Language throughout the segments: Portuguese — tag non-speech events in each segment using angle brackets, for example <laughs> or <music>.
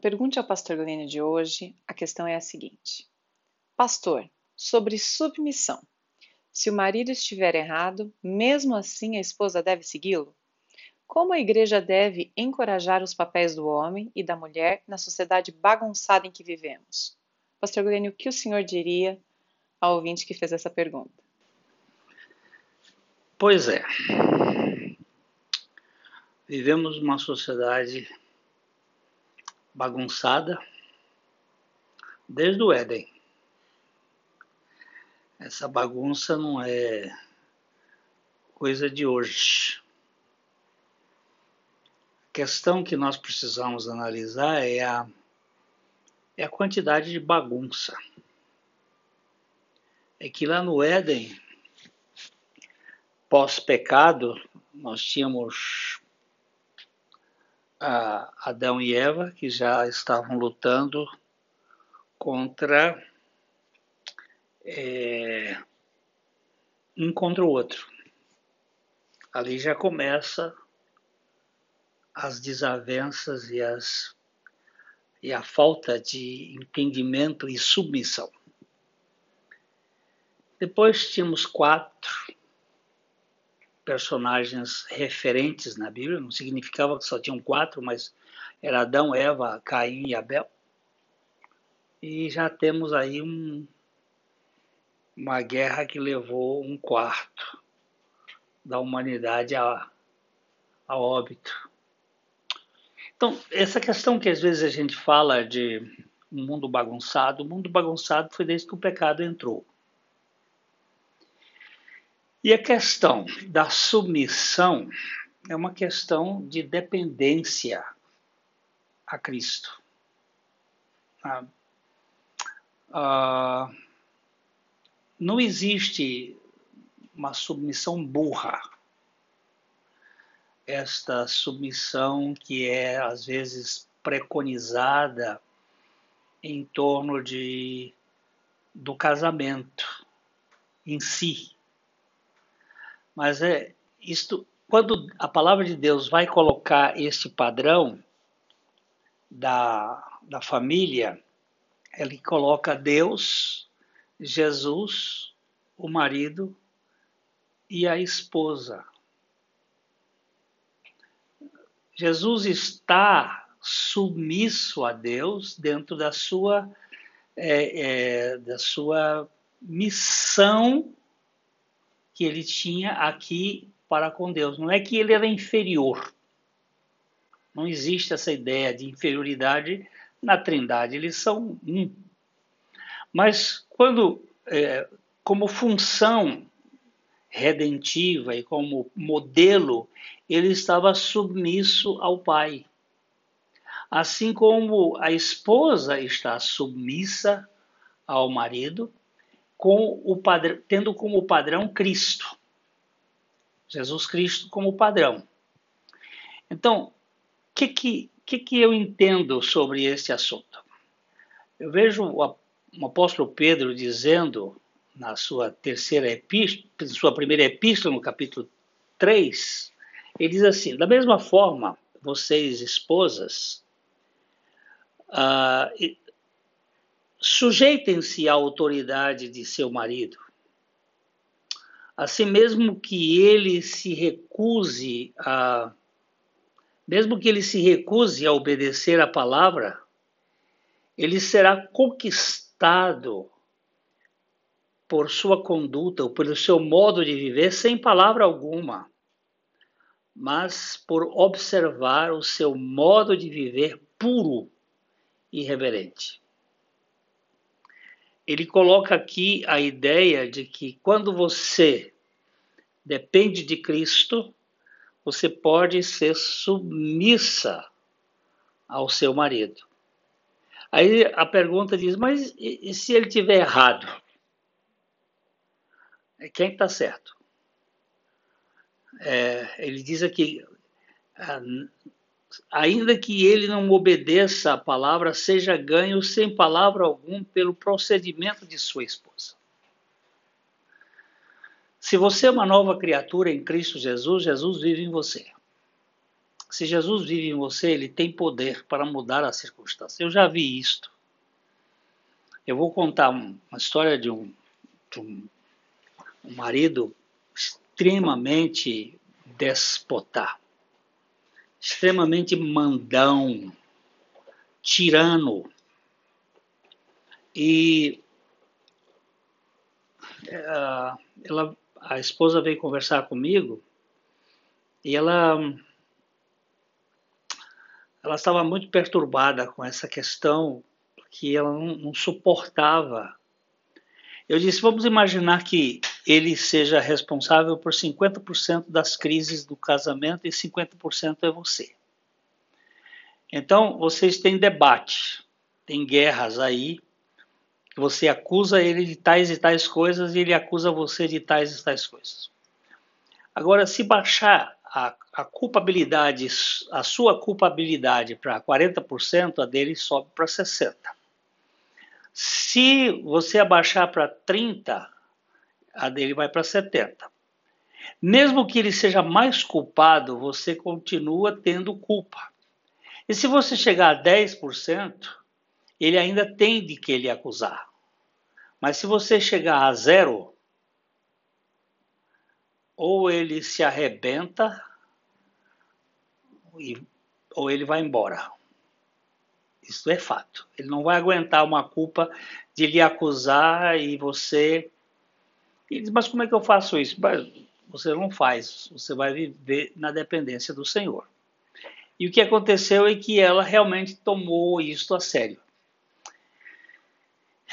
Pergunte ao Pastor Glênio de hoje, a questão é a seguinte: Pastor, sobre submissão. Se o marido estiver errado, mesmo assim a esposa deve segui-lo? Como a igreja deve encorajar os papéis do homem e da mulher na sociedade bagunçada em que vivemos? Pastor Glênio, o que o senhor diria ao ouvinte que fez essa pergunta? Pois é. Vivemos uma sociedade bagunçada desde o Éden. Essa bagunça não é coisa de hoje. A questão que nós precisamos analisar é a, é a quantidade de bagunça. É que lá no Éden, pós-pecado, nós tínhamos Adão e Eva que já estavam lutando contra é, um contra o outro. Ali já começa as desavenças e, as, e a falta de entendimento e submissão. Depois tínhamos quatro personagens referentes na Bíblia, não significava que só tinham quatro, mas era Adão, Eva, Caim e Abel. E já temos aí um, uma guerra que levou um quarto da humanidade a, a óbito. Então, essa questão que às vezes a gente fala de um mundo bagunçado, o mundo bagunçado foi desde que o pecado entrou. E a questão da submissão é uma questão de dependência a Cristo. Ah, ah, não existe uma submissão burra. Esta submissão que é às vezes preconizada em torno de do casamento em si. Mas é isto quando a palavra de Deus vai colocar este padrão da, da família, ele coloca Deus Jesus, o marido e a esposa. Jesus está submisso a Deus dentro da sua, é, é, da sua missão que ele tinha aqui para com Deus. Não é que ele era inferior. Não existe essa ideia de inferioridade na Trindade. Eles são um. Mas quando, é, como função redentiva e como modelo, ele estava submisso ao pai. Assim como a esposa está submissa ao marido, com o padrão, tendo como padrão Cristo. Jesus Cristo como padrão. Então, o que, que, que, que eu entendo sobre esse assunto? Eu vejo o apóstolo Pedro dizendo na sua terceira epístola, sua primeira epístola, no capítulo 3, ele diz assim: da mesma forma, vocês, esposas, uh, sujeitem-se à autoridade de seu marido, assim mesmo que ele se recuse a mesmo que ele se recuse a obedecer à palavra, ele será conquistado por sua conduta ou pelo seu modo de viver sem palavra alguma, mas por observar o seu modo de viver puro e reverente. Ele coloca aqui a ideia de que quando você depende de Cristo, você pode ser submissa ao seu marido. Aí a pergunta diz, mas e, se ele tiver errado? Quem está certo? É, ele diz aqui, ah, ainda que ele não obedeça a palavra, seja ganho sem palavra alguma pelo procedimento de sua esposa. Se você é uma nova criatura em Cristo Jesus, Jesus vive em você. Se Jesus vive em você, ele tem poder para mudar as circunstâncias. Eu já vi isto. Eu vou contar uma história de um, de um, um marido extremamente despota, extremamente mandão, tirano. E uh, ela, a esposa veio conversar comigo e ela ela estava muito perturbada com essa questão que ela não, não suportava. Eu disse: vamos imaginar que ele seja responsável por 50% das crises do casamento e 50% é você. Então, vocês têm debate, tem guerras aí, você acusa ele de tais e tais coisas e ele acusa você de tais e tais coisas. Agora, se baixar a, a culpabilidade, a sua culpabilidade para 40%, a dele sobe para 60%. Se você abaixar para 30%, a dele vai para 70%. Mesmo que ele seja mais culpado, você continua tendo culpa. E se você chegar a 10%, ele ainda tem de que ele acusar. Mas se você chegar a zero, ou ele se arrebenta, ou ele vai embora. Isso é fato. Ele não vai aguentar uma culpa de lhe acusar e você. Ele diz, mas como é que eu faço isso? Você não faz, você vai viver na dependência do Senhor. E o que aconteceu é que ela realmente tomou isto a sério.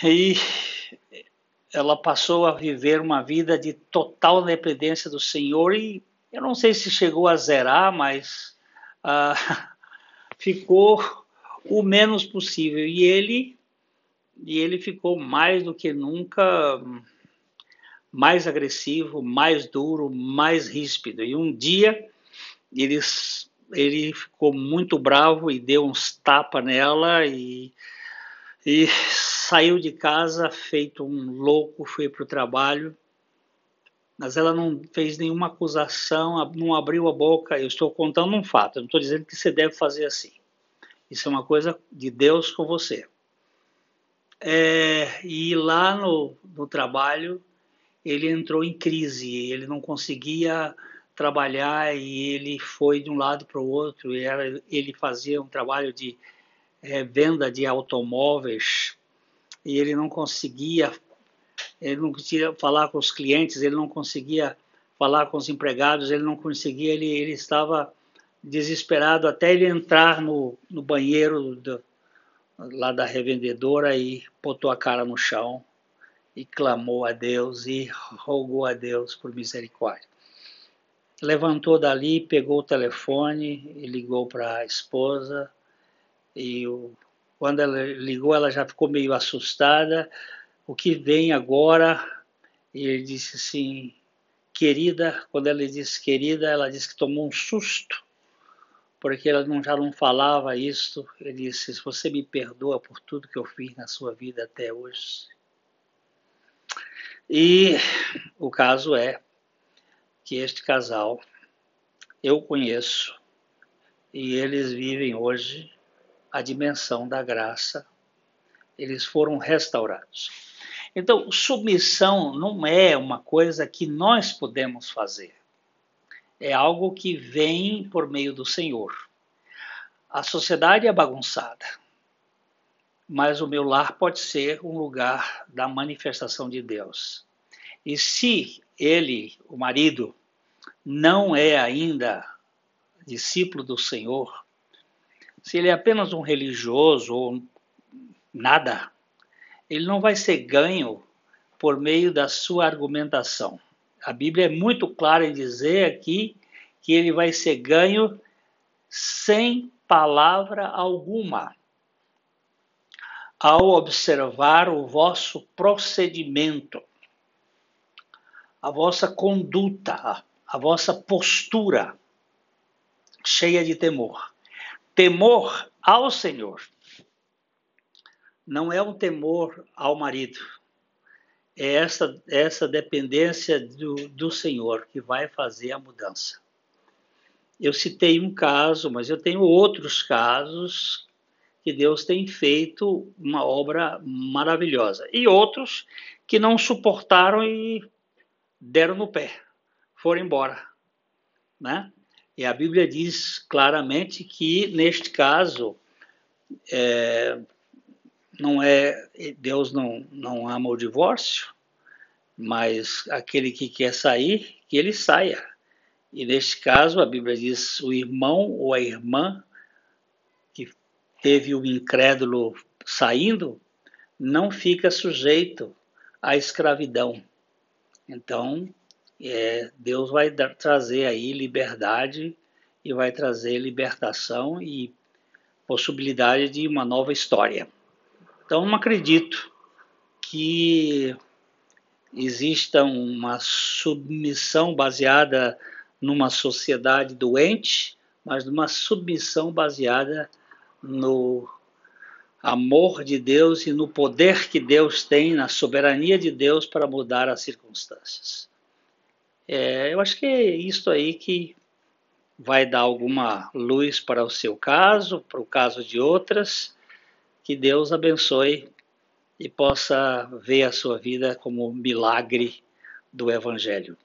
E ela passou a viver uma vida de total dependência do Senhor e eu não sei se chegou a zerar, mas ah, <laughs> ficou o menos possível. E ele, e ele ficou mais do que nunca mais agressivo, mais duro, mais ríspido. E um dia ele, ele ficou muito bravo e deu uns tapas nela e, e saiu de casa feito um louco, foi para o trabalho mas ela não fez nenhuma acusação, não abriu a boca. Eu estou contando um fato, eu não estou dizendo que você deve fazer assim. Isso é uma coisa de Deus com você. É, e lá no, no trabalho, ele entrou em crise, ele não conseguia trabalhar e ele foi de um lado para o outro. Era, ele fazia um trabalho de é, venda de automóveis e ele não conseguia ele não conseguia falar com os clientes, ele não conseguia falar com os empregados, ele não conseguia, ele, ele estava desesperado até ele entrar no, no banheiro do, lá da revendedora e botou a cara no chão e clamou a Deus e rogou a Deus por misericórdia. Levantou dali, pegou o telefone e ligou para a esposa e o, quando ela ligou ela já ficou meio assustada, o que vem agora, e ele disse assim, querida, quando ela disse querida, ela disse que tomou um susto, porque ela não, já não falava isso. Ele disse, se você me perdoa por tudo que eu fiz na sua vida até hoje. E o caso é que este casal eu conheço e eles vivem hoje a dimensão da graça. Eles foram restaurados. Então, submissão não é uma coisa que nós podemos fazer. É algo que vem por meio do Senhor. A sociedade é bagunçada, mas o meu lar pode ser um lugar da manifestação de Deus. E se ele, o marido, não é ainda discípulo do Senhor, se ele é apenas um religioso ou nada, ele não vai ser ganho por meio da sua argumentação. A Bíblia é muito clara em dizer aqui que ele vai ser ganho sem palavra alguma. Ao observar o vosso procedimento, a vossa conduta, a vossa postura cheia de temor. Temor ao Senhor não é um temor ao marido, é essa, essa dependência do, do Senhor que vai fazer a mudança. eu citei um caso, mas eu tenho outros casos que Deus tem feito uma obra maravilhosa. E outros que não suportaram e deram no pé, foram embora. Né? E a Bíblia diz claramente que, neste caso, é, não é Deus não, não ama o divórcio, mas aquele que quer sair, que ele saia. E neste caso, a Bíblia diz: o irmão ou a irmã teve o incrédulo saindo, não fica sujeito à escravidão. Então, é, Deus vai dar, trazer aí liberdade e vai trazer libertação e possibilidade de uma nova história. Então, não acredito que exista uma submissão baseada numa sociedade doente, mas numa submissão baseada no amor de Deus e no poder que Deus tem, na soberania de Deus para mudar as circunstâncias. É, eu acho que é isso aí que vai dar alguma luz para o seu caso, para o caso de outras. Que Deus abençoe e possa ver a sua vida como milagre do Evangelho.